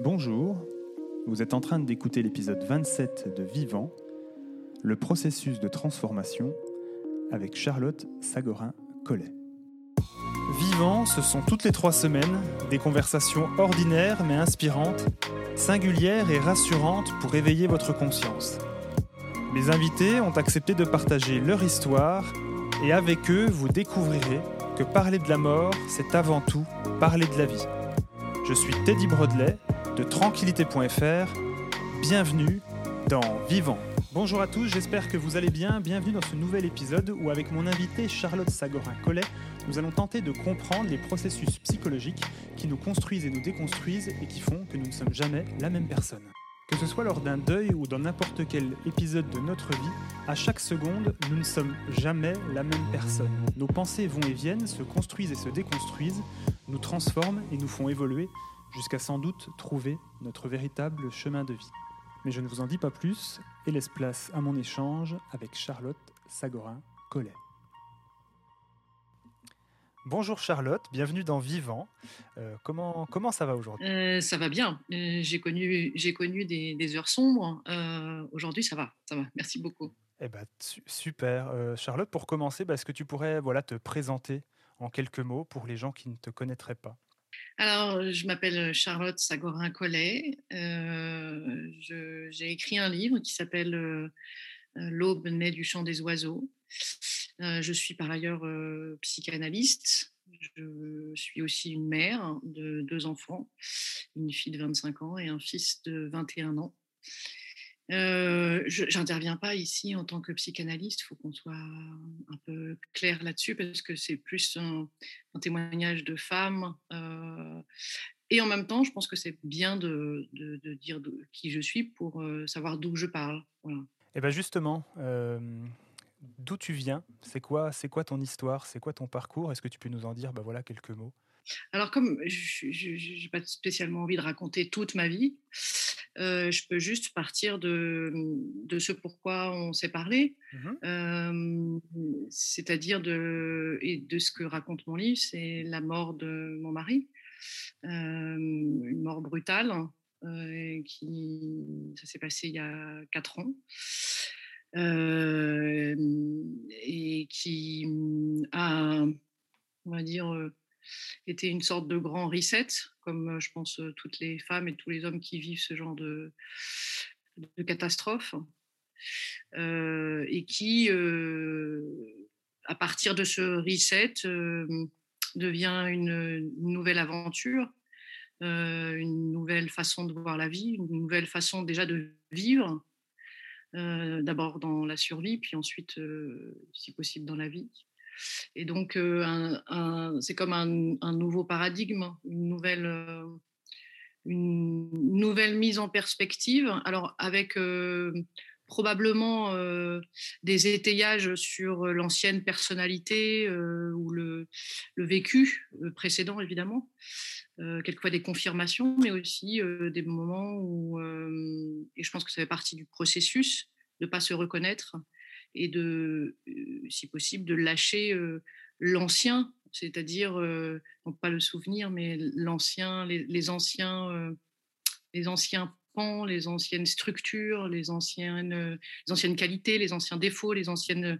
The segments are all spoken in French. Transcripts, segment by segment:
Bonjour, vous êtes en train d'écouter l'épisode 27 de Vivant, le processus de transformation avec Charlotte Sagorin-Collet. Vivant, ce sont toutes les trois semaines des conversations ordinaires mais inspirantes, singulières et rassurantes pour éveiller votre conscience. Mes invités ont accepté de partager leur histoire et avec eux, vous découvrirez que parler de la mort, c'est avant tout parler de la vie. Je suis Teddy Brodley de tranquillité.fr. Bienvenue dans Vivant. Bonjour à tous, j'espère que vous allez bien. Bienvenue dans ce nouvel épisode où avec mon invité Charlotte Sagorin-Collet, nous allons tenter de comprendre les processus psychologiques qui nous construisent et nous déconstruisent et qui font que nous ne sommes jamais la même personne. Que ce soit lors d'un deuil ou dans n'importe quel épisode de notre vie, à chaque seconde, nous ne sommes jamais la même personne. Nos pensées vont et viennent, se construisent et se déconstruisent, nous transforment et nous font évoluer jusqu'à sans doute trouver notre véritable chemin de vie. Mais je ne vous en dis pas plus et laisse place à mon échange avec Charlotte Sagorin-Collet. Bonjour Charlotte, bienvenue dans Vivant. Euh, comment, comment ça va aujourd'hui? Euh, Ça va bien. Euh, j'ai connu, j'ai connu des, des heures sombres. Aujourd'hui, ça va, ça va. Merci beaucoup. Eh ben, su- super. Charlotte, pour commencer, bah, est-ce que tu pourrais voilà, te présenter en quelques mots pour les gens qui ne te connaîtraient pas? Alors, je m'appelle Charlotte Sagorin-Collet. Euh, j'ai écrit un livre qui s'appelle euh, euh, L'aube naît du chant des oiseaux. Euh, je suis par ailleurs euh, psychanalyste. Je suis aussi une mère de deux enfants, une fille de 25 ans et un fils de 21 ans. Euh, je n'interviens pas ici en tant que psychanalyste, il faut qu'on soit un peu clair là-dessus parce que c'est plus un, un témoignage de femmes. euh, et en même temps, je pense que c'est bien de, de- de dire de- qui je suis pour euh, savoir d'où je parle. Voilà. Eh ben justement, euh, d'où tu viens C'est quoi, c'est quoi ton histoire C'est quoi ton parcours? Est-ce que tu peux nous en dire bah, voilà, quelques mots? Alors, comme je n'ai pas spécialement envie de raconter toute ma vie, euh, je peux juste partir de, de ce pourquoi on s'est parlé, euh, c'est-à-dire de, et de ce que raconte mon livre, c'est la mort de mon mari, euh, une mort brutale, euh, qui, ça s'est passé il y a quatre ans. et qui a, on va dire, euh, était une sorte de grand reset, comme euh, je pense euh, toutes les femmes et tous les hommes qui vivent ce genre de, catastrophe, euh, et qui, à partir de ce reset, devient une, nouvelle aventure, une nouvelle façon de voir la vie, une nouvelle façon déjà de vivre, d'abord dans la survie, puis ensuite, si possible, dans la vie. Et donc, euh, c'est comme un, nouveau paradigme, une nouvelle, euh, une nouvelle mise en perspective. Alors, avec euh, probablement des étayages sur l'ancienne personnalité ou le, vécu précédent, évidemment. Quelquefois des confirmations, mais aussi des moments où, et je pense que ça fait partie du processus, de ne pas se reconnaître et de, si possible, de lâcher l'ancien, c'est-à-dire, non pas le souvenir, mais l'ancien, les, anciens, les anciens pans, les anciennes structures, les anciennes, anciennes qualités, les anciens défauts, les anciennes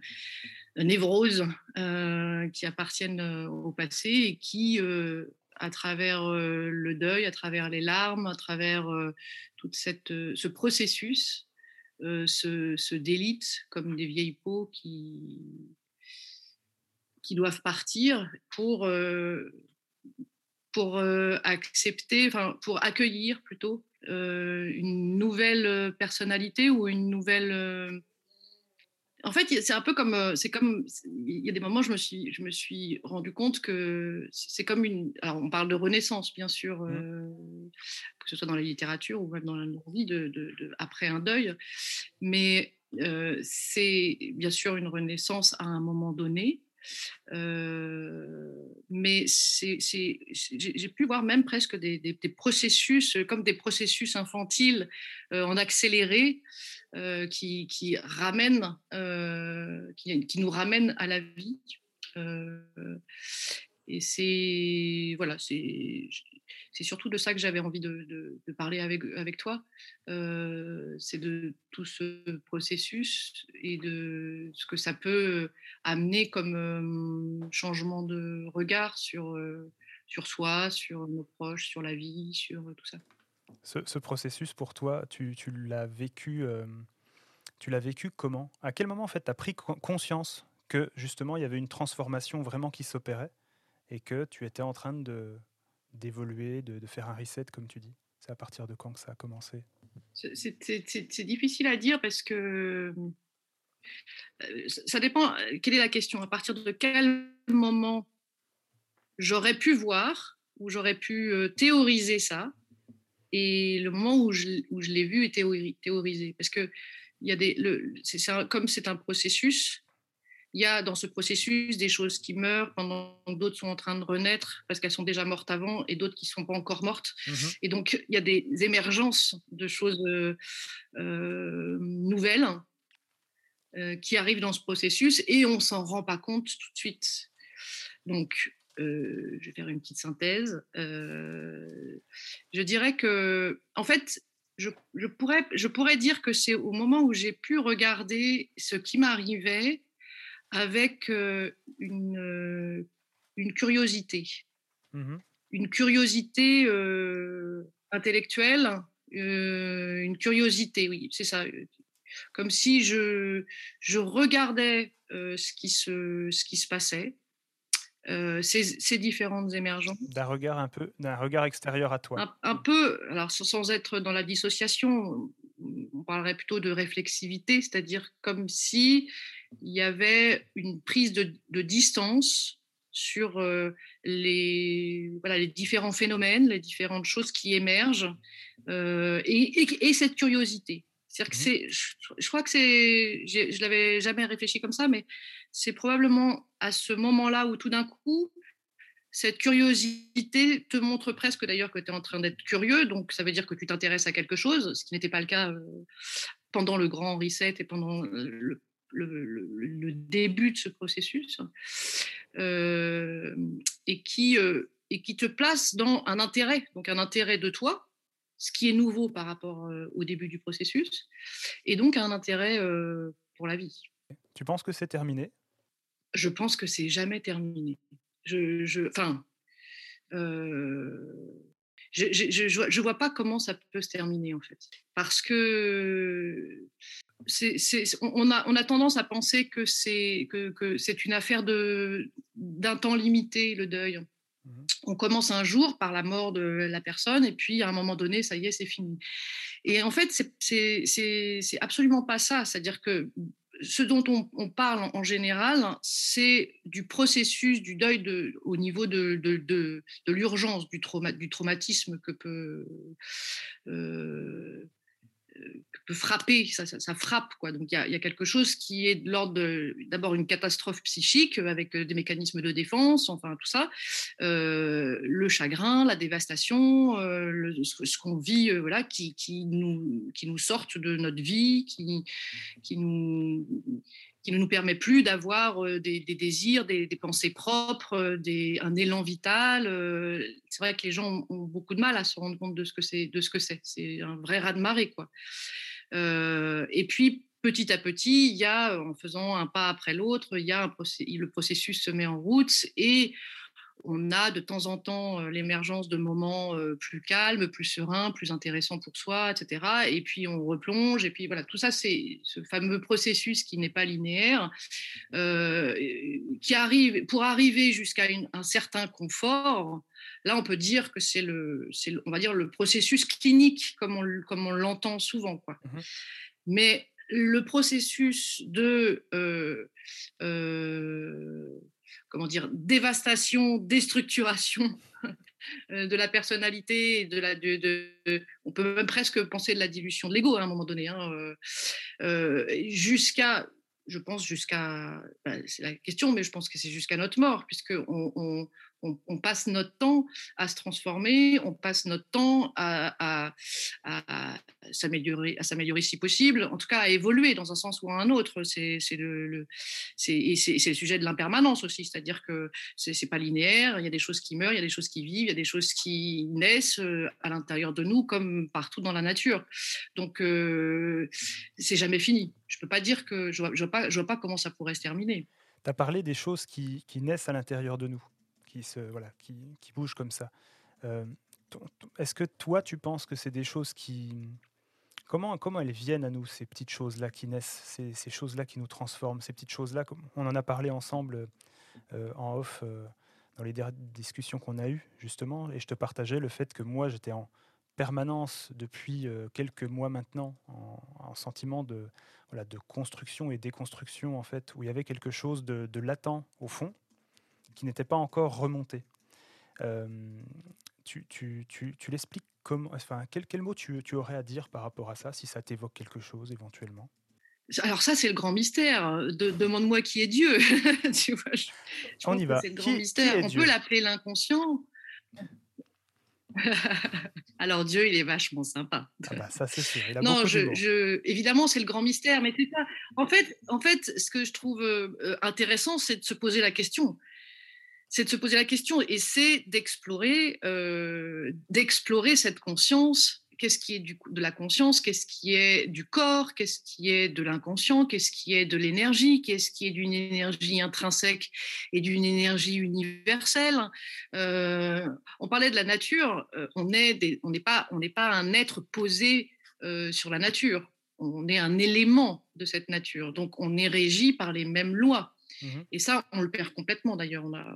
névroses qui appartiennent au passé et qui, à travers le deuil, à travers les larmes, à travers tout cette, ce processus, euh, se, délitent comme des vieilles peaux qui, qui doivent partir pour, euh, pour euh, accepter, pour accueillir plutôt une nouvelle personnalité ou une nouvelle. En fait, c'est un peu comme, euh, c'est comme, il y a des moments, je me suis, je me suis rendu compte que c'est comme une. Alors, on parle de renaissance, bien sûr, euh, que ce soit dans la littérature ou même dans la vie, de, de- de- après un deuil, mais euh, c'est bien sûr une renaissance à un moment donné. Mais j'ai pu voir même presque des, processus, comme des processus infantiles en accéléré, qui, qui ramènent, qui, nous ramènent à la vie. Et c'est voilà, c'est c'est surtout de ça que j'avais envie de, parler avec, toi. c'est de tout ce processus et de ce que ça peut amener comme changement de regard sur, sur soi, sur nos proches, sur la vie, sur tout ça. Ce, processus, pour toi, tu l'as vécu, tu l'as vécu comment? À quel moment, en fait, tu as pris conscience que, justement, il y avait une transformation vraiment qui s'opérait et que tu étais en train de d'évoluer, de, faire un reset, comme tu dis. C'est à partir de quand que ça a commencé? C'est difficile à dire parce que ça dépend. Quelle est la question. À partir de quel moment j'aurais pu voir ou j'aurais pu théoriser ça et le moment où je, où je l'ai vu et théorisé? Parce que y a des, le, comme c'est un processus, il y a dans ce processus des choses qui meurent pendant que d'autres sont en train de renaître parce qu'elles sont déjà mortes avant et d'autres qui ne sont pas encore mortes. Mmh et donc, il y a des émergences de choses euh, euh, nouvelles euh, qui arrivent dans ce processus et on s'en rend pas compte tout de suite. Donc, je vais faire une petite synthèse. je dirais que, en fait, je, je, pourrais, je pourrais dire que c'est au moment où j'ai pu regarder ce qui m'arrivait avec une, une curiosité. Mmh une curiosité intellectuelle, une curiosité, oui, c'est ça. Comme si je, je regardais ce, qui se, ce qui se passait, ces, ces, différentes émergences. D'un regard un peu, d'un regard extérieur à toi. Un, peu, alors sans être dans la dissociation, on parlerait plutôt de réflexivité, c'est-à-dire comme si il y avait une prise de, distance sur euh, les, voilà, les différents phénomènes, les différentes choses qui émergent euh, et, cette curiosité. C'est-à-dire que mmh c'est, je, crois que c'est, je l'avais jamais réfléchi comme ça, mais c'est probablement à ce moment-là où tout d'un coup, cette curiosité te montre presque d'ailleurs que tu es en train d'être curieux, donc ça veut dire que tu t'intéresses à quelque chose, ce qui n'était pas le cas euh, pendant le grand reset et pendant le, le, début de ce processus, euh, et, qui, euh, et qui te place dans un intérêt, donc un intérêt de toi, ce qui est nouveau par rapport au début du processus, et donc un intérêt pour la vie. Tu penses que c'est terminé? Je pense que c'est jamais terminé. Je, je, enfin, je ne vois pas comment ça peut se terminer en fait. Parce que on, a, on, a, tendance à penser que c'est que, que une affaire d'un temps limité, le deuil. Mmh on commence un jour par la mort de la personne et puis à un moment donné, ça y est, c'est fini. Et en fait, c'est absolument pas ça. C'est-à-dire que ce dont on, parle en général, c'est du processus du deuil de, au niveau de, l'urgence, du traumatisme que peut, euh, peut frapper, ça, ça, frappe. Quoi. Donc il y, y, a quelque chose qui est de l'ordre d'abord une catastrophe psychique avec des mécanismes de défense, enfin tout ça, euh, le chagrin, la dévastation, euh, ce, qu'on vit, euh, voilà, qui, qui, nous, qui nous sortent de notre vie, qui, qui nous qui ne nous permet plus d'avoir des, désirs, des, pensées propres, des, un élan vital. C'est vrai que les gens ont, beaucoup de mal à se rendre compte de ce que c'est. C'est. Un vrai raz de marée, quoi. et puis petit à petit, il y a, en faisant un pas après l'autre, il y a le processus se met en route et on a de temps en temps l'émergence de moments plus calmes, plus sereins, plus intéressants pour soi, etc. Et puis on replonge, et puis voilà, tout ça, c'est ce fameux processus qui n'est pas linéaire, qui arrive, pour arriver jusqu'à un certain confort, là on peut dire que c'est le, on va dire le processus clinique comme on, comme on l'entend souvent. Quoi. Mmh Mais le processus de comment dire, dévastation, déstructuration euh, de la personnalité, de la, de, on peut même presque penser de la dilution de l'ego hein, à un moment donné, hein, euh, euh, jusqu'à, je pense jusqu'à, bah, c'est la question, mais je pense que c'est jusqu'à notre mort, puisque on, passe notre temps à se transformer, on passe notre temps à, s'améliorer, à s'améliorer si possible, en tout cas à évoluer dans un sens ou un autre. C'est le, sujet de l'impermanence aussi, c'est-à-dire que c'est pas linéaire. Il y a des choses qui meurent, il y a des choses qui vivent, il y a des choses qui naissent à l'intérieur de nous comme partout dans la nature. Donc c'est jamais fini. Je peux pas dire que je vois, vois pas, je pas comment ça pourrait se terminer. Tu as parlé des choses qui naissent à l'intérieur de nous, qui se voilà, qui, qui bougent comme ça. Est-ce que toi, tu penses que c'est des choses qui... Comment, comment elles viennent à nous, ces petites choses-là qui naissent, ces, ces choses-là qui nous transforment, ces petites choses-là On en a parlé ensemble euh, en off euh, dans les discussions qu'on a eues, justement, et je te partageais le fait que moi, j'étais en permanence depuis euh, quelques mois maintenant, en, sentiment de, voilà, de construction et déconstruction, en fait, où il y avait quelque chose de latent au fond, qui n'était pas encore remonté tu, tu, tu, tu l'expliques comment, enfin, quel, quel mot tu, tu, aurais à dire par rapport à ça, si ça t'évoque quelque chose éventuellement? Alors ça, c'est le grand mystère. De, Demande-moi qui est Dieu. tu vois, je, On y va. C'est le grand mystère. On peut l'appeler l'inconscient. Alors Dieu, il est vachement sympa. Ah bah, ça c'est sûr. non, je, je, évidemment, c'est le grand mystère, mais c'est ça. En fait, en fait, ce que je trouve euh, intéressant, c'est de se poser la question c'est de se poser la question et c'est d'explorer, euh, d'explorer cette conscience. Qu'est-ce qui est du, de la conscience? Qu'est-ce qui est du corps? Qu'est-ce qui est de l'inconscient? Qu'est-ce qui est de l'énergie? Qu'est-ce qui est d'une énergie intrinsèque et d'une énergie universelle? Euh, On parlait de la nature. Euh, on n'est pas, on n'est pas un être posé sur la nature. On est un élément de cette nature. Donc on est régi par les mêmes lois. Mmh et ça, on le perd complètement d'ailleurs. On a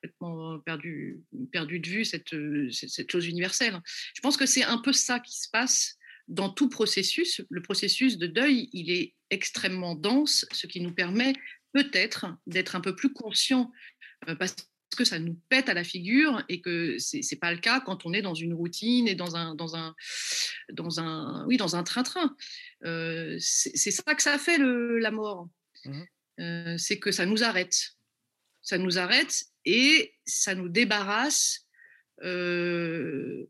complètement perdu, perdu de vue cette, cette chose universelle. Je pense que c'est un peu ça qui se passe dans tout processus. Le processus de deuil, il est extrêmement dense, ce qui nous permet peut-être d'être un peu plus conscient euh, parce que ça nous pète à la figure et que c'est n'est pas le cas quand on est dans une routine et dans un dans un dans un oui dans un train-train. Euh, c'est ça que ça fait le, la mort. Mmh euh, c'est que ça nous arrête. Ça nous arrête et ça nous débarrasse euh,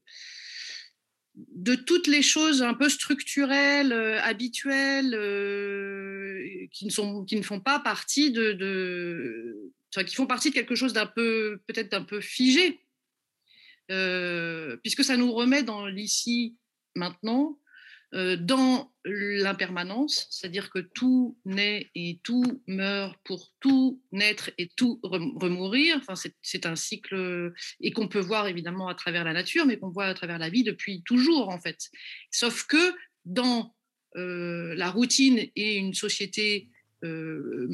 de toutes les choses un peu structurelles, euh, habituelles, euh, qui, ne sont, qui ne font pas partie de, de qui font partie de quelque chose d'un peu peut-être d'un peu figé, puisque ça nous remet dans l'ici maintenant dans l'impermanence, c'est-à-dire que tout naît et tout meurt pour tout naître et tout remourir. Enfin, c'est un cycle et qu'on peut voir évidemment à travers la nature, mais qu'on voit à travers la vie depuis toujours en fait. Sauf que dans euh, la routine et une société euh,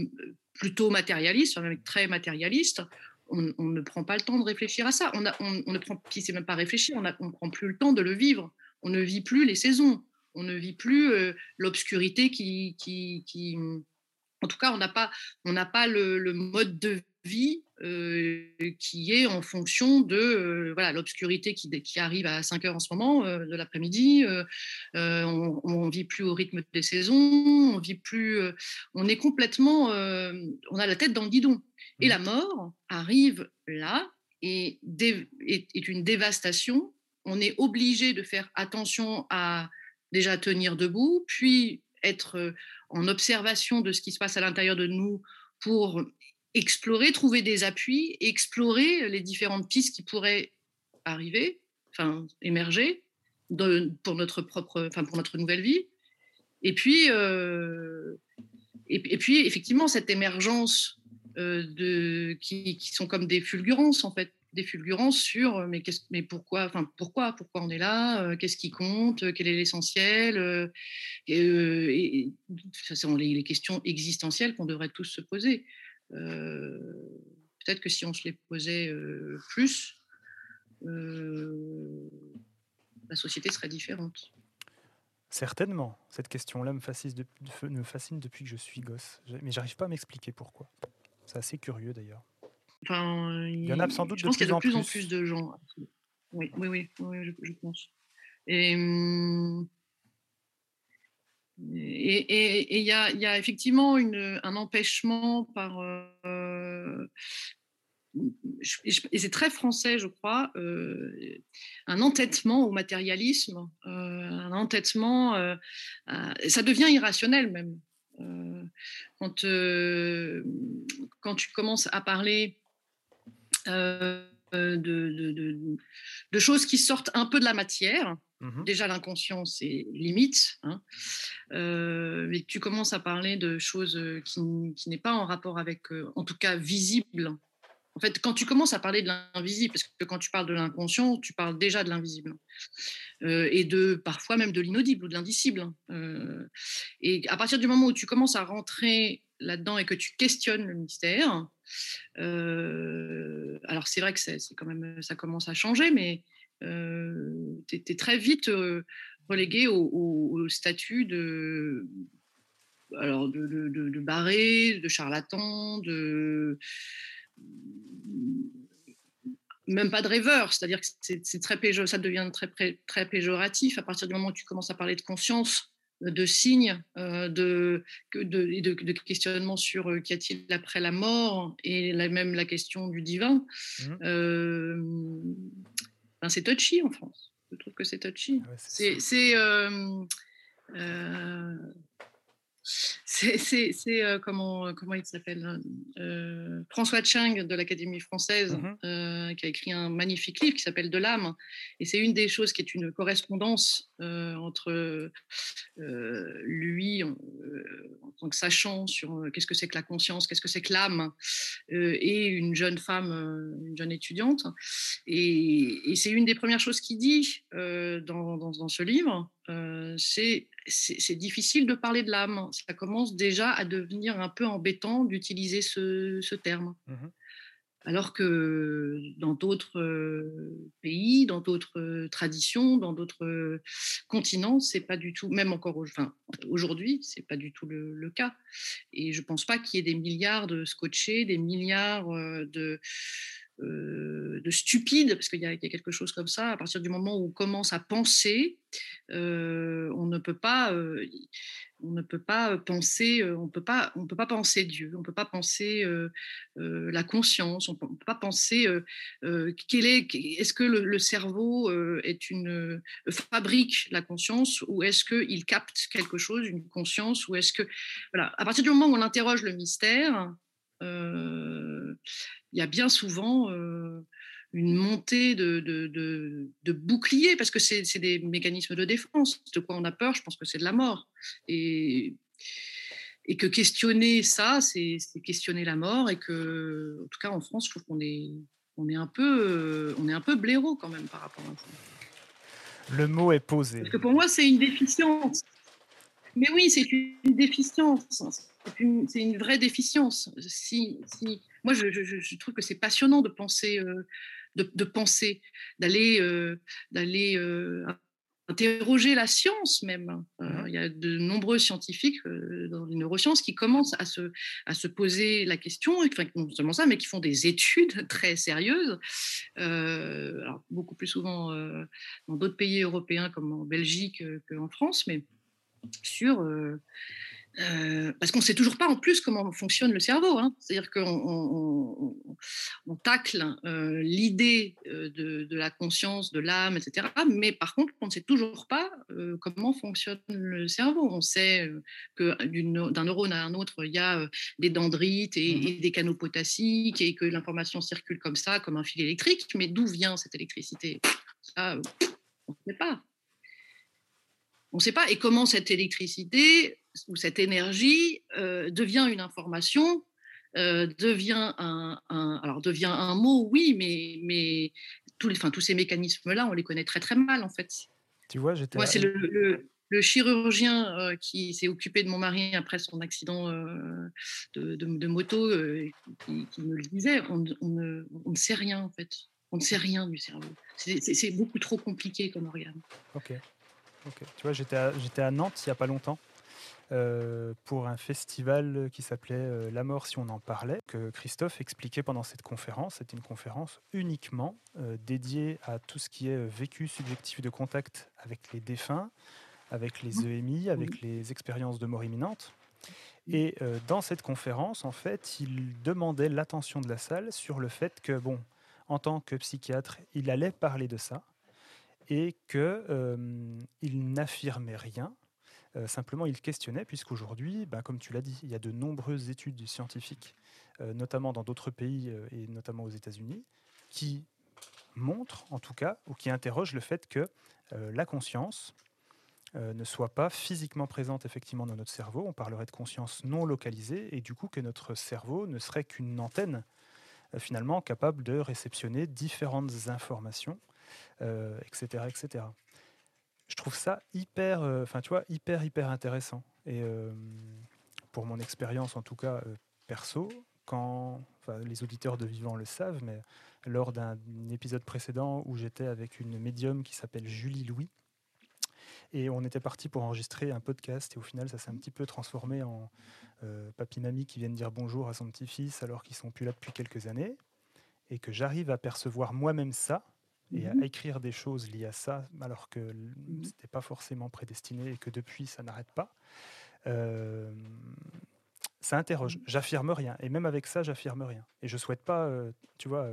plutôt matérialiste, même très matérialiste, on, ne prend pas le temps de réfléchir à ça. On, ne prend, c'est même pas réfléchir, on ne prend plus le temps de le vivre. On ne vit plus les saisons on ne vit plus euh, l'obscurité qui, qui, En tout cas, on n'a pas, on n'a pas le, mode de vie euh, qui est en fonction de euh, voilà l'obscurité qui, qui, arrive à 5 heures en ce moment de l'après-midi. on ne vit plus au rythme des saisons, on vit plus, on est complètement, on a la tête dans le guidon. Et mmh. la mort arrive là et est une dévastation. On est obligé de faire attention à déjà tenir debout, puis être en observation de ce qui se passe à l'intérieur de nous pour explorer, trouver des appuis, explorer les différentes pistes qui pourraient arriver, enfin émerger pour notre propre, enfin pour notre nouvelle vie. Et puis, et, puis effectivement cette émergence de qui, qui, sont comme des fulgurances en fait des fulgurances sur euh, mais, mais pourquoi, enfin, pourquoi, pourquoi on est là, euh, qu'est-ce qui compte, euh, quel est l'essentiel, et, ce sont les, questions existentielles qu'on devrait tous se poser. Peut-être que si on se les posait plus, la société serait différente. Certainement. Cette question-là me me fascine depuis que je suis gosse. Mais j'arrive pas à m'expliquer pourquoi. C'est assez curieux d'ailleurs il y en a sans doute je pense qu'il y a de plus en plus de gens. Oui, oui, oui, je, pense. Et il y, a, y, a, effectivement une, un empêchement par. Euh, et c'est très français, je crois, euh, un entêtement au matérialisme, euh, un entêtement. ça devient irrationnel même. quand, quand tu commences à parler de, de, de, choses qui sortent un peu de la matière, Mmh Déjà, l'inconscient, c'est limite. Hein. mais tu commences à parler de choses qui, qui n'est pas en rapport avec, en tout cas, visible. En fait, quand tu commences à parler de l'invisible, parce que quand tu parles de l'inconscient, tu parles déjà de l'invisible. et de parfois même de l'inaudible ou de l'indicible. et à partir du moment où tu commences à rentrer là-dedans et que tu questionnes le mystère, alors c'est vrai que quand même, ça commence à changer, mais tu es, très vite relégué au, statut de, alors de, de, barré, de charlatan, de même pas de rêveur, c'est-à-dire que c'est très ça devient très, très péjoratif. À partir du moment où tu commences à parler de conscience, de signes, de, de, de, de questionnement sur qu'y a-t-il après la mort et même la question du divin. Mmh c'est touchy en France. Je trouve que c'est touchy. Ah c'est euh, euh, c'est euh, comment, comment il s'appelle euh, François Chang de l'Académie française mmh euh, qui a écrit un magnifique livre qui s'appelle De l'âme. Et c'est une des choses qui est une correspondance entre lui en, tant que sachant sur qu'est-ce que c'est que la conscience, qu'est-ce que c'est que l'âme et une jeune femme, une jeune étudiante. Et, c'est une des premières choses qu'il dit dans, dans, dans, ce livre c'est c'est difficile de parler de l'âme. Ça commence déjà à devenir un peu embêtant d'utiliser ce, terme. Mmh Alors que dans d'autres pays, dans d'autres traditions, dans d'autres continents, c'est pas du tout, même encore enfin, aujourd'hui, c'est pas du tout le, cas. Et je pense pas qu'il y ait des milliards de scotchés, des milliards de euh, de stupide, parce qu'il y, a quelque chose comme ça, à partir du moment où on commence à penser, euh, on ne peut pas, euh, on ne peut pas penser, on peut pas, on peut pas penser Dieu, on peut pas penser la conscience, on peut, peut pas penser quel est, est-ce que le, cerveau est une fabrique la conscience ou est-ce qu'il capte quelque chose, une conscience, ou est-ce que, voilà, à partir du moment où on interroge le mystère il y a bien souvent une montée de, de, boucliers, parce que c'est des mécanismes de défense. De quoi on a peur, je pense que c'est de la mort. Et, et que questionner ça, c'est questionner la mort, et que, en tout cas en France, je trouve qu'on est, on est, un peu, on est un peu blaireau quand même par rapport à ça. Le mot est posé. Parce que pour moi, c'est une déficience. Mais oui, c'est une déficience. C'est une, vraie déficience. Si, si moi, je, trouve que c'est passionnant de penser, euh, de, penser, d'aller, euh, d'aller euh, interroger la science même. Mmh il y a de nombreux scientifiques dans les neurosciences qui commencent à se, à se poser la question, enfin, non seulement ça, mais qui font des études très sérieuses, alors, beaucoup plus souvent dans d'autres pays européens comme en Belgique qu'en France, mais sur euh, parce qu'on ne sait toujours pas en plus comment fonctionne le cerveau. Hein. C'est-à-dire qu'on on, tacle euh, l'idée euh, de, la conscience, de l'âme, etc. Mais par contre, on ne sait toujours pas comment fonctionne le cerveau. On sait que d'un neurone à un autre, il y a des dendrites et, mmh et des canaux potassiques et que l'information circule comme ça, comme un fil électrique. Mais d'où vient cette électricité? Ça, on ne sait pas. On ne sait pas. Et comment cette électricité ou cette énergie euh, devient une information, euh, devient un, alors devient un mot, oui, mais, mais tous, les, enfin, tous ces mécanismes-là, on les connaît très très mal en fait. Tu vois, j'étais. Moi, c'est le, le, chirurgien euh, qui s'est occupé de mon mari après son accident de, de, moto qui, me le disait. On, on, ne, on, ne, sait rien en fait. On ne sait rien du cerveau. C'est beaucoup trop compliqué comme organe. Ok. Ok. Tu vois, j'étais à, à Nantes il n'y a pas longtemps. Euh, pour un festival qui s'appelait euh, La mort si on en parlait, que Christophe expliquait pendant cette conférence. C'était une conférence uniquement euh, dédiée à tout ce qui est vécu subjectif de contact avec les défunts, avec les mmh. EMI, avec les expériences de mort imminente. Et dans cette conférence, en fait, il demandait l'attention de la salle sur le fait que, bon, en tant que psychiatre, il allait parler de ça, et qu'il n'affirmait rien, simplement il questionnait, puisqu'aujourd'hui, bah, comme tu l'as dit, il y a de nombreuses études scientifiques, notamment dans d'autres pays et notamment aux États-Unis, qui montrent, en tout cas, ou qui interrogent le fait que la conscience, euh, ne soit pas physiquement présente effectivement dans notre cerveau. On parlerait de conscience non localisée et du coup que notre cerveau ne serait qu'une antenne euh, finalement capable de réceptionner différentes informations, euh, etc. Je trouve ça hyper, enfin tu vois, hyper hyper intéressant. Et pour mon expérience en tout cas perso, quand les auditeurs de Vivant le savent, mais lors d'un épisode précédent où j'étais avec une médium qui s'appelle Julie Louis, et on était parti pour enregistrer un podcast. Et au final, ça s'est un petit peu transformé en euh, papy-mamie qui viennent dire bonjour à son petit-fils alors qu'ils sont plus là depuis quelques années. Et que j'arrive à percevoir moi-même ça et à mhm. écrire des choses liées à ça alors que mhm. ce n'était pas forcément prédestiné et que depuis, ça n'arrête pas. Euh, ça interroge. Mhm. J'affirme rien. Et même avec ça, j'affirme rien. Et je souhaite pas, euh, tu vois,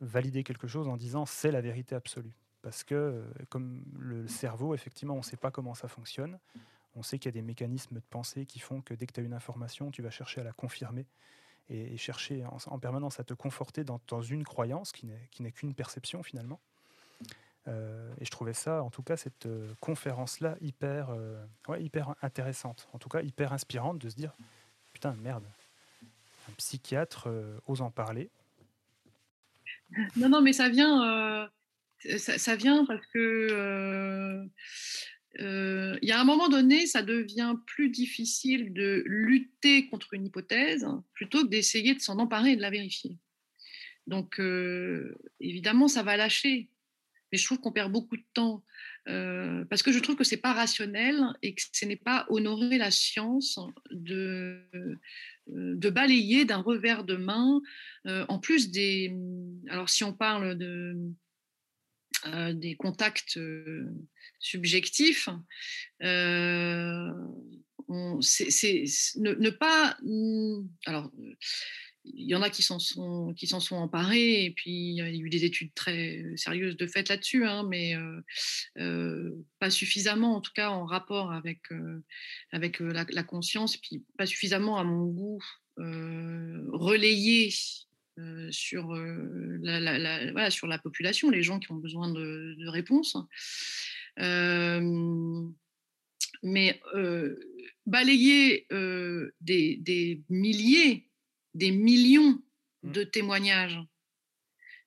valider quelque chose en disant c'est la vérité absolue parce que euh, comme le cerveau, effectivement, on ne sait pas comment ça fonctionne. On sait qu'il y a des mécanismes de pensée qui font que dès que tu as une information, tu vas chercher à la confirmer et, chercher en, permanence à te conforter dans, une croyance qui n'est qu'une perception finalement. Euh, et je trouvais ça, en tout cas, cette euh, conférence-là hyper, hyper intéressante, en tout cas hyper inspirante de se dire, putain, merde, un psychiatre ose en parler. Non, non, mais ça vient, ça, vient parce que il y a un moment donné, ça devient plus difficile de lutter contre une hypothèse plutôt que d'essayer de s'en emparer et de la vérifier. Donc, évidemment, ça va lâcher. Mais je trouve qu'on perd beaucoup de temps parce que je trouve que c'est pas rationnel et que ce n'est pas honorer la science de balayer d'un revers de main. en plus des. Alors, si on parle de euh, des contacts euh, subjectifs, euh, c'est ne, pas. Mm, alors, il y en a qui s'en sont, sont emparés, et puis il y a eu des études très sérieuses de fait là-dessus, hein, mais pas suffisamment, en tout cas en rapport avec, avec la, la, conscience, puis pas suffisamment à mon goût relayé euh, sur, euh, la, sur la population, les gens qui ont besoin de, réponses. Euh, mais balayer des, milliers, des millions mmh. de témoignages,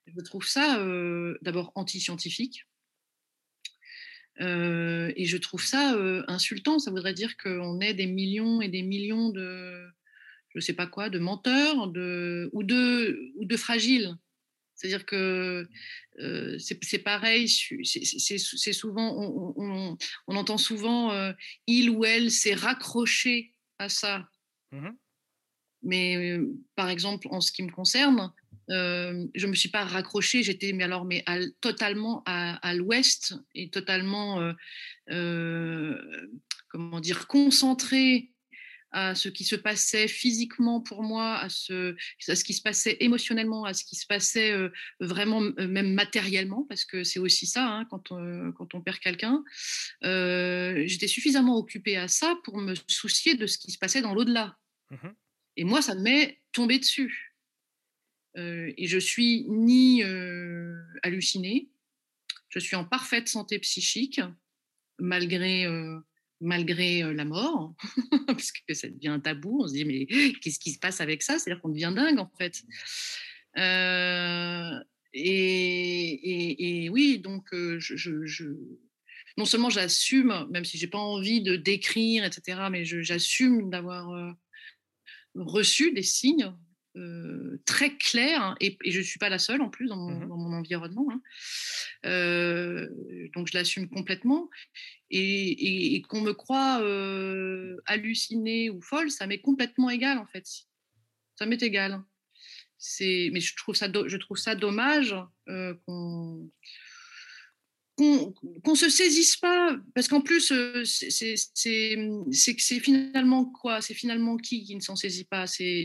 je trouve ça d'abord anti-scientifique. et je trouve ça insultant. Ça voudrait dire qu'on est des millions et des millions de, je ne sais pas quoi, de menteurs de, ou, de, ou de fragiles. C'est-à-dire que euh, c'est pareil, c'est souvent, on, entend souvent euh, il ou elle s'est raccroché à ça. Mmh mais euh, par exemple, en ce qui me concerne, je ne me suis pas raccrochée, j'étais mais alors mais totalement à, à l'ouest et totalement comment dire concentrée à ce qui se passait physiquement pour moi, à ce, ce qui se passait émotionnellement, à ce qui se passait euh, vraiment euh, même matériellement, parce que c'est aussi ça hein, quand, on, quand on perd quelqu'un. Euh, j'étais suffisamment occupée à ça pour me soucier de ce qui se passait dans l'au-delà. Mmh et moi, ça m'est tombé dessus. et je suis ni hallucinée, je suis en parfaite santé psychique, malgré malgré la mort, parce que ça devient un tabou. On se dit, mais qu'est-ce qui se passe avec ça? C'est-à-dire qu'on devient dingue, en fait. et, oui, donc, je, non seulement j'assume, même si j'ai pas envie de décrire, etc., mais j'assume d'avoir reçu des signes euh, très clair, hein, et, je ne suis pas la seule en plus dans mon, mmh environnement. Hein. Euh, donc je l'assume complètement. Et, qu'on me croit euh, hallucinée ou folle, ça m'est complètement égal en fait. Ça m'est égal. Mais je trouve ça, je trouve ça dommage qu'on qu'on ne se saisisse pas, parce qu'en plus, euh, c'est finalement quoi? C'est finalement qui qui ne s'en saisit pas? C'est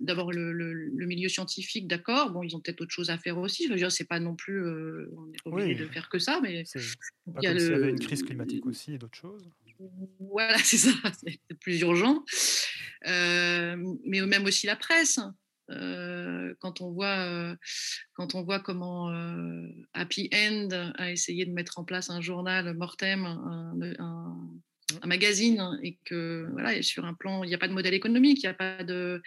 d'abord le, le, milieu scientifique, d'accord? Bon, ils ont peut-être autre chose à faire aussi. Je veux dire, c'est pas non plus, euh, on n'est pas obligé de faire que ça, mais il y a le... une crise climatique aussi et d'autres choses. Voilà, c'est ça, c'est plus urgent. Euh, mais même aussi la presse. Euh, quand, on voit, euh, quand on voit comment euh, Happy End a essayé de mettre en place un journal Mortem, un, magazine, et que voilà, sur un plan, il n'y a pas de modèle économique, il y a pas de,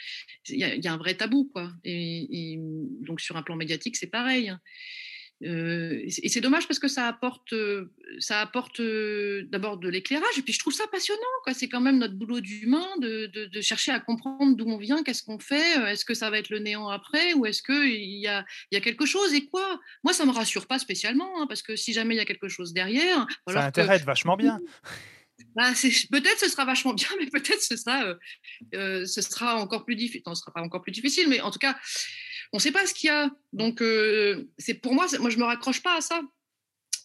il y, a, un vrai tabou, quoi. Et, donc sur un plan médiatique, c'est pareil. Euh, et c'est dommage parce que ça apporte, ça apporte d'abord de l'éclairage et puis je trouve ça passionnant. C'est quand même notre boulot d'humain de, de, chercher à comprendre d'où on vient, qu'est-ce qu'on fait, est-ce que ça va être le néant après ou est-ce qu'il y a, y a quelque chose et quoi? Moi, ça me rassure pas spécialement hein, parce que si jamais il y a quelque chose derrière. Ça intéresse vachement bien. Bah, peut-être ce sera vachement bien, mais peut-être ce sera, ce sera encore plus difficile. Non, ce sera pas encore plus difficile, mais en tout cas, on ne sait pas ce qu'il y a. Donc, euh, c'est pour moi, moi, je me raccroche pas à ça.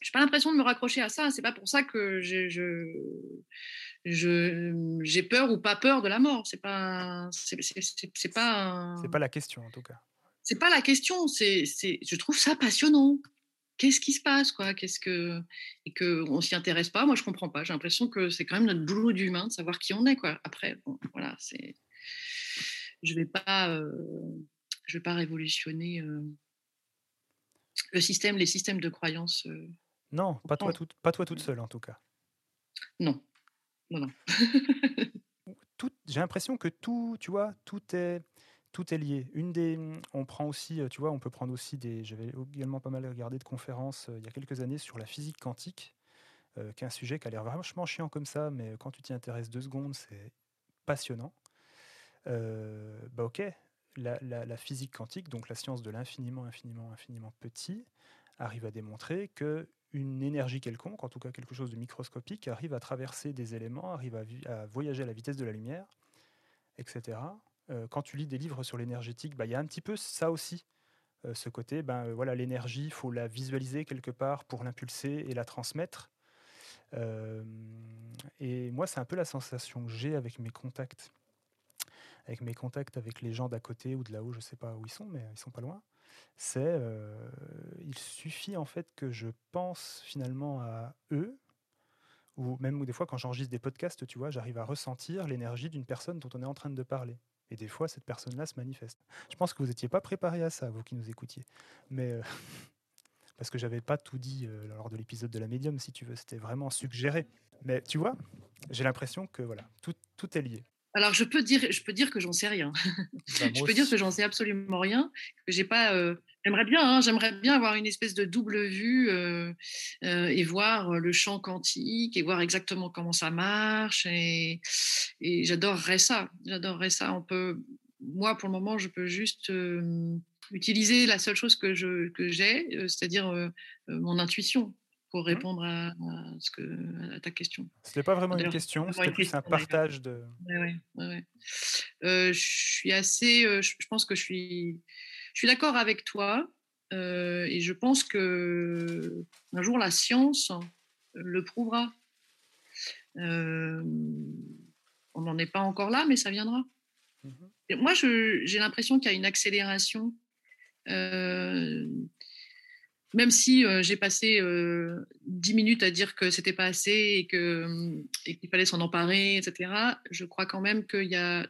Je n'ai pas l'impression de me raccrocher à ça. C'est pas pour ça que je, j'ai peur ou pas peur de la mort. C'est pas, c'est pas. C'est pas la question en tout cas. C'est pas la question. C'est, je trouve ça passionnant. Qu'est-ce qui se passe, quoi? Qu'est-ce que et que on s'y intéresse pas? Moi, je comprends pas. J'ai l'impression que c'est quand même notre boulot d'humain de savoir qui on est, quoi. Après, bon, voilà, c'est. Je vais pas. Euh, je ne vais pas révolutionner euh, le système, les systèmes de croyance. Euh, non, pas toi, toute, pas toi toute seule en tout cas. Non, non, non. J'ai l'impression que tout, tu vois, tout est, tout est lié. Une des, on prend aussi, tu vois, on peut prendre aussi des. J'avais également pas mal regardé de conférences euh, il y a quelques années sur la physique quantique, qui est un sujet qui a l'air vachement chiant comme ça, mais quand tu t'y intéresses deux secondes, c'est passionnant. bah ok, la, physique quantique, donc la science de l'infiniment, infiniment, infiniment petit, arrive à démontrer que une énergie quelconque, en tout cas quelque chose de microscopique, arrive à traverser des éléments, arrive à, voyager à la vitesse de la lumière, etc. Euh, quand tu lis des livres sur l'énergétique, bah, il y a un petit peu ça aussi, euh, ce côté, ben, euh, voilà, l'énergie, il faut la visualiser quelque part pour l'impulser et la transmettre. et moi, c'est un peu la sensation que j'ai avec mes contacts avec mes contacts avec les gens d'à côté ou de là-haut, je ne sais pas où ils sont, mais ils sont pas loin, c'est euh, il suffit en fait que je pense finalement à eux, ou même des fois quand j'enregistre des podcasts, tu vois, j'arrive à ressentir l'énergie d'une personne dont on est en train de parler. Et des fois, cette personne-là se manifeste. Je pense que vous n'étiez pas préparé à ça, vous qui nous écoutiez. Mais euh, parce que j'avais pas tout dit euh, lors de l'épisode de la médium, si tu veux, c'était vraiment suggéré. Mais tu vois, j'ai l'impression que voilà, tout, tout est lié. Alors, je peux dire, je peux dire que j'en sais rien. Bah, je peux dire que j'en sais absolument rien. Que j'ai pas. Euh, j'aimerais bien, hein, j'aimerais bien avoir une espèce de double vue euh, euh, et voir le champ quantique et voir exactement comment ça marche. Et, et j'adorerais ça. J'adorerais ça. On peut. Moi, pour le moment, je peux juste utiliser la seule chose que je que j'ai, c'est-à-dire mon intuition pour mmh. répondre à, ce que, à ta question. Ce n'était pas vraiment une question, c'était plus un partage de. Ouais, ouais, euh, je suis assez. Euh, je, pense que je suis, je suis d'accord avec toi euh, et je pense que un jour la science le prouvera. on n'en est pas encore là, mais ça viendra. Mmh moi, j'ai l'impression qu'il y a une accélération même si euh, j'ai passé euh, dix minutes à dire que c'était pas assez et que et qu'il fallait s'en emparer, etc. Je crois quand même qu'il y a,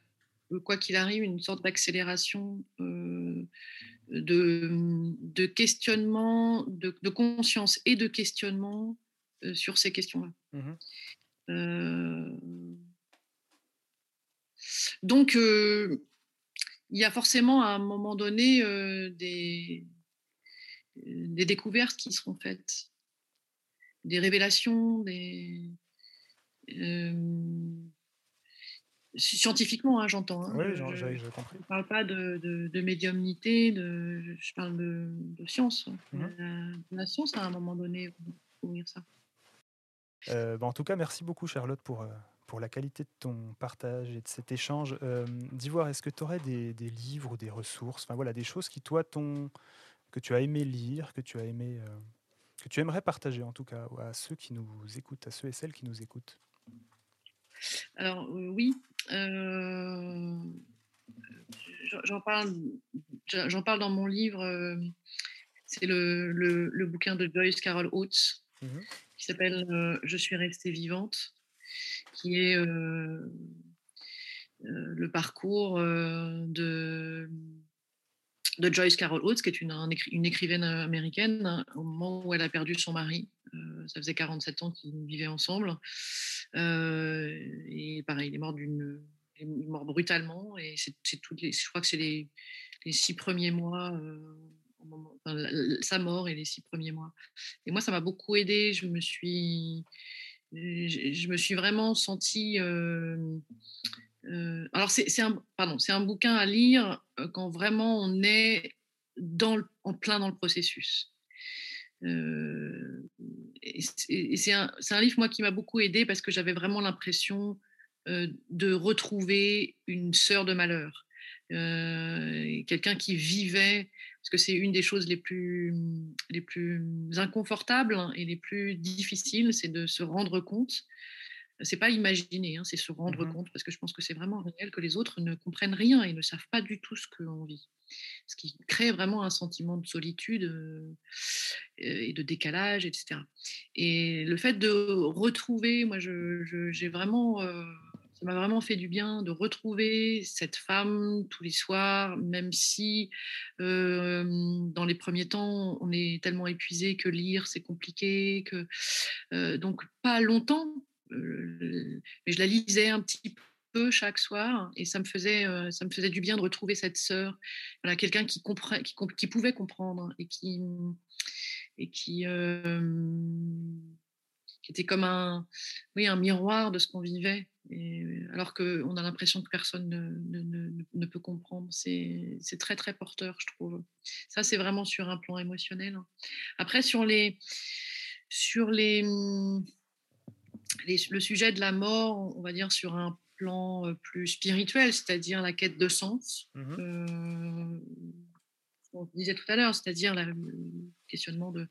quoi qu'il arrive, une sorte d'accélération euh, de, de, questionnement, de, conscience et de questionnement sur ces questions-là. Mmh donc, il y a forcément à un moment donné des des découvertes qui seront faites, des révélations, des euh, scientifiquement, hein, j'entends. Hein, oui, je ne parle pas de, médiumnité, de, je parle de, science. Mmh la, science, à un moment donné, ouvrir ça. Euh, bah, en tout cas, merci beaucoup, Charlotte, pour, euh, pour la qualité de ton partage et de cet échange. D'Ivoire, est-ce que tu aurais des, des, livres ou des ressources, enfin voilà, des choses qui, toi, t'ont que tu as aimé lire, que tu as aimé, euh, que tu aimerais partager en tout cas à ceux qui nous écoutent, à ceux et celles qui nous écoutent Alors oui, j'en parle, j'en parle dans mon livre. c'est le, le, bouquin de Joyce Carol Oates mmh qui s'appelle Je suis restée vivante, qui est le parcours de de Joyce Carol Oates, qui est une, une écrivaine américaine, hein, au moment où elle a perdu son mari. ça faisait 47 ans qu'ils vivaient ensemble. et pareil, il est mort d'une mort brutalement. Et c'est les, je crois que c'est les, les, six premiers mois, sa mort et les six premiers mois. Et moi, ça m'a beaucoup aidé. Je me suis, je, me suis vraiment sentie. Alors, c'est un, pardon, un bouquin à lire quand vraiment on est dans en plein dans le processus. et c'est un, un, livre, moi, qui m'a beaucoup aidé parce que j'avais vraiment l'impression de retrouver une sœur de malheur, quelqu'un qui vivait, parce que c'est une des choses les plus, les plus inconfortables et les plus difficiles, c'est de se rendre compte. C'est pas imaginer, hein, c'est se rendre mmh compte, parce que je pense que c'est vraiment réel que les autres ne comprennent rien et ne savent pas du tout ce que l'on vit. Ce qui crée vraiment un sentiment de solitude et de décalage, etc. Et le fait de retrouver, moi, j'ai vraiment ça m'a vraiment fait du bien de retrouver cette femme tous les soirs, même si dans les premiers temps, on est tellement épuisé que lire, c'est compliqué. Que, donc, pas longtemps, mais je la lisais un petit peu chaque soir et ça me faisait, ça me faisait du bien de retrouver cette sœur, voilà, quelqu'un qui, qui, pouvait comprendre et qui, et qui, qui était comme un, oui, un miroir de ce qu'on vivait. Et, alors qu'on a l'impression que personne ne, ne, ne, peut comprendre. C'est très, très porteur, je trouve. Ça, c'est vraiment sur un plan émotionnel. Hein. Après, sur les. Sur les, les, le sujet de la mort, on va dire sur un plan plus spirituel, c'est-à-dire la quête de sens. Mmh euh, on disait tout à l'heure, c'est-à-dire le questionnement de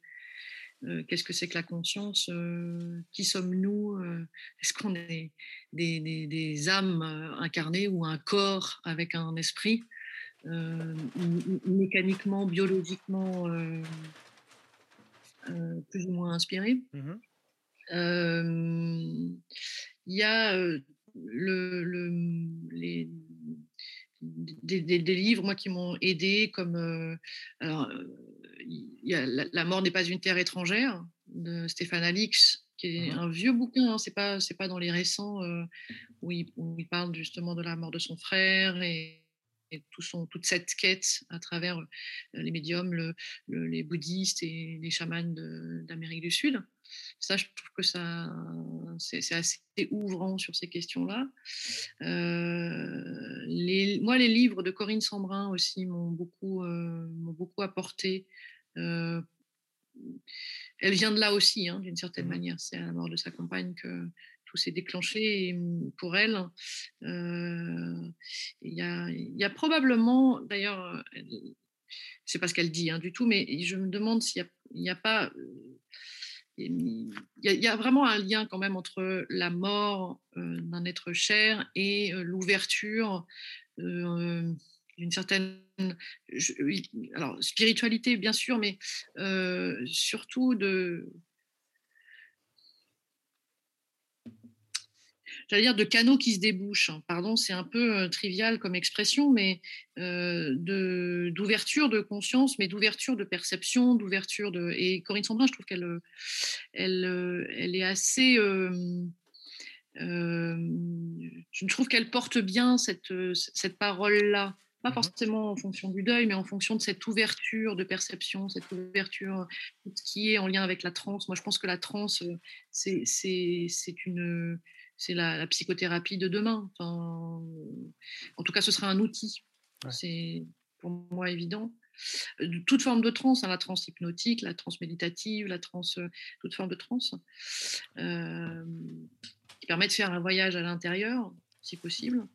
euh, qu'est-ce que c'est que la conscience euh, Qui sommes-nous euh, Est-ce qu'on est des, des, âmes incarnées ou un corps avec un esprit mécaniquement, biologiquement plus ou moins inspiré mmh Il y a le, le, les, des, des, livres moi, qui m'ont aidé, comme alors, y a la, mort n'est pas une terre étrangère de Stéphane Alix, qui est mmh un vieux bouquin, hein, c'est pas c'est pas dans les récents euh, où, il, parle justement de la mort de son frère et, tout son, toute cette quête à travers les médiums, les bouddhistes et les chamans d'Amérique du Sud. Ça, je trouve que ça, c'est assez ouvrant sur ces questions-là. Euh, les, moi, les livres de Corinne Sambrin aussi m'ont beaucoup, m'ont beaucoup apporté elle vient de là aussi, hein, d'une certaine mmh manière. C'est à la mort de sa compagne que tout s'est déclenché. Pour elle, il y, a, probablement, d'ailleurs, c'est pas ce qu'elle dit hein, du tout, mais je me demande s'il n'y a, pas. Il y, a, vraiment un lien quand même entre la mort d'un être cher et l'ouverture d'une certaine alors spiritualité bien sûr, mais euh, surtout de j'allais dire de canaux qui se débouchent. Hein. Pardon, c'est un peu euh, trivial comme expression, mais euh, d'ouverture de, conscience, mais d'ouverture de perception, d'ouverture de. Et Corinne Sandrin, je trouve qu'elle elle, elle est assez. je trouve qu'elle porte bien cette, cette parole-là pas mmh forcément en fonction du deuil, mais en fonction de cette ouverture de perception, cette ouverture qui est en lien avec la transe. Moi, je pense que la transe, euh, c'est une c'est la, psychothérapie de demain. Enfin, en tout cas, ce sera un outil. C'est pour moi évident. Euh, toute forme de transe, hein, la transe hypnotique, la transe méditative, la transe, euh, toute forme de transe, qui permet de faire un voyage à l'intérieur, si possible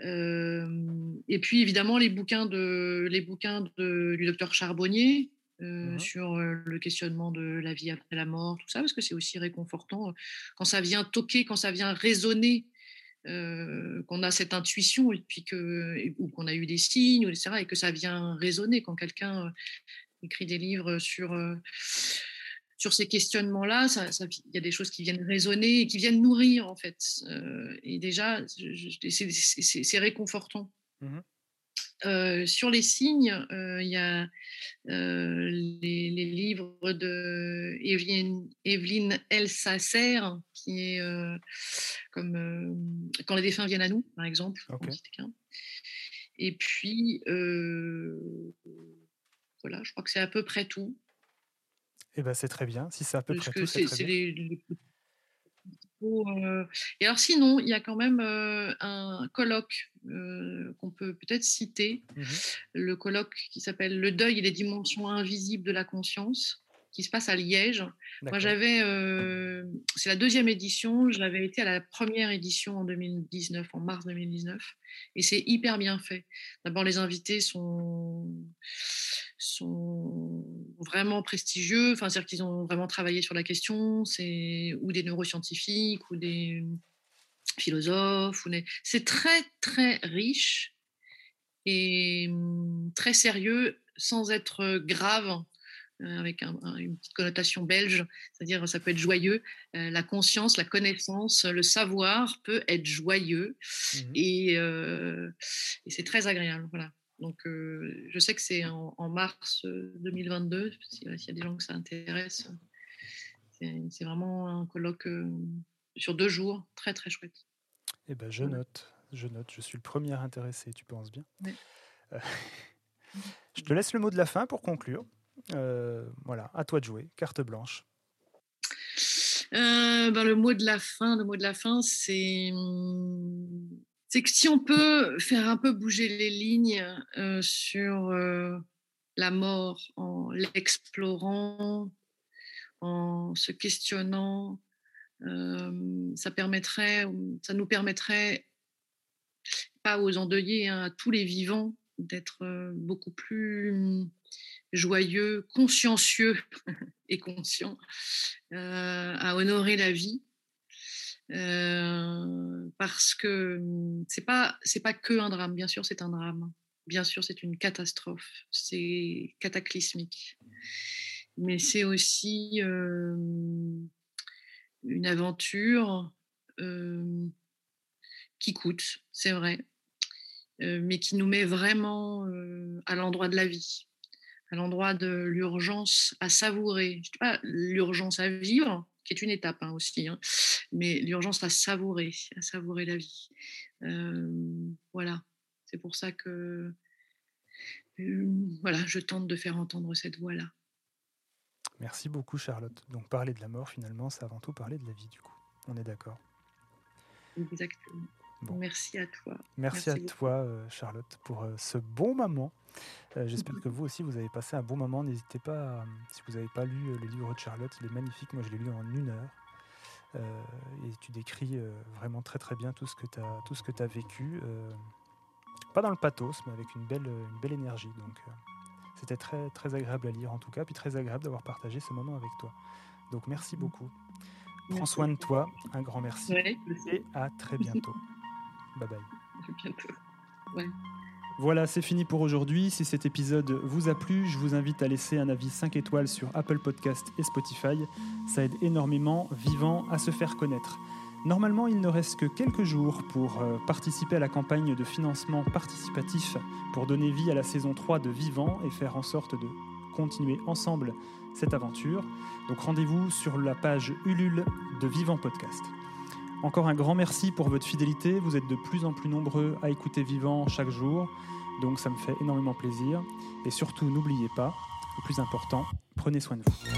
et puis évidemment les bouquins, de, les bouquins de, du docteur Charbonnier, Mmh sur le questionnement de la vie après la mort, tout ça, parce que c'est aussi réconfortant quand ça vient toquer, quand ça vient résonner, qu'on a cette intuition et puis que, ou qu'on a eu des signes, etc., et que ça vient résonner quand quelqu'un écrit des livres sur, sur ces questionnements-là, il y a des choses qui viennent résonner et qui viennent nourrir, en fait. et déjà, c'est réconfortant. Mmh sur les signes, il y a les, livres de Evelyne, qui est comme Quand les défunts viennent à nous, par exemple. Et puis, voilà, je crois que c'est à peu près tout. Eh ben, c'est très bien. Si c'est à peu près tout, c'est très bien. Les, et alors sinon, il y a quand même un colloque qu'on peut peut-être citer, mmh le colloque qui s'appelle Le deuil et les dimensions invisibles de la conscience, qui se passe à Liège. Moi, j'avais, c'est la deuxième édition, je l'avais été à la première édition en 2019, en mars 2019, et c'est hyper bien fait. D'abord, les invités sont sont vraiment prestigieux, enfin, c'est-à-dire qu'ils ont vraiment travaillé sur la question, c'est ou des neuroscientifiques ou des philosophes. Ou C'est très, très riche et mmh, très sérieux sans être grave euh, avec une petite connotation belge, c'est-à-dire ça peut être joyeux. Euh, la conscience, la connaissance, le savoir peut être joyeux mmh et, euh, et c'est très agréable. Voilà. Donc, je sais que c'est en, mars 2022, s'il y a des gens que ça intéresse. C'est vraiment un colloque sur deux jours, très très chouette. Eh ben, je note, je note. Je suis le premier intéressé, tu penses bien. je te laisse le mot de la fin pour conclure. Voilà, à toi de jouer, carte blanche. Ben, le mot de la fin, le mot de la fin, c'est c'est que si on peut faire un peu bouger les lignes euh, sur euh, la mort en l'explorant, en se questionnant, euh, ça permettrait, ça nous permettrait, pas aux endeuillés, hein, à tous les vivants, d'être beaucoup plus joyeux, consciencieux et conscients, à honorer la vie parce que mmh, c'est pas c'est pas que un drame. Bien sûr, c'est un drame. Bien sûr, c'est une catastrophe. C'est cataclysmique. Mais c'est aussi une aventure qui coûte, c'est vrai, mais qui nous met vraiment à l'endroit de la vie, à l'endroit de l'urgence à savourer. Je dis pas l'urgence à vivre, qui est une étape hein, aussi, hein, mais l'urgence à savourer, à savourer la vie. voilà, c'est pour ça que voilà, je tente de faire entendre cette voix-là. Merci beaucoup Charlotte. Donc parler de la mort finalement, c'est avant tout parler de la vie du coup. On est d'accord. Exactement. Merci à toi. Merci, à toi, euh, Charlotte, pour euh, ce bon moment. Euh, j'espère que vous aussi, vous avez passé un bon moment. N'hésitez pas, si vous n'avez pas lu le livre de Charlotte, il est magnifique. Moi, je l'ai lu en une heure. et tu décris vraiment très très bien tout ce que tu as, tout ce que as vécu. pas dans le pathos, mais avec une belle, une belle énergie. Donc, c'était très, très agréable à lire en tout cas, puis très agréable d'avoir partagé ce moment avec toi. Donc, merci beaucoup. Prends soin de toi, un grand merci. et à très bientôt. Bye bye. bientôt. Voilà, c'est fini pour aujourd'hui. Si cet épisode vous a plu, je vous invite à laisser un avis 5 étoiles sur Apple Podcast et Spotify. Ça aide énormément Vivant à se faire connaître. Normalement, il ne reste que quelques jours pour euh, participer à la campagne de financement participatif pour donner vie à la saison 3 de Vivant et faire en sorte de continuer ensemble cette aventure. Donc rendez-vous sur la page Ulule de Vivant Podcast. Encore un grand merci pour votre fidélité. Vous êtes de plus en plus nombreux à écouter Vivant chaque jour. Donc ça me fait énormément plaisir. Et surtout, n'oubliez pas, le plus important, prenez soin de vous.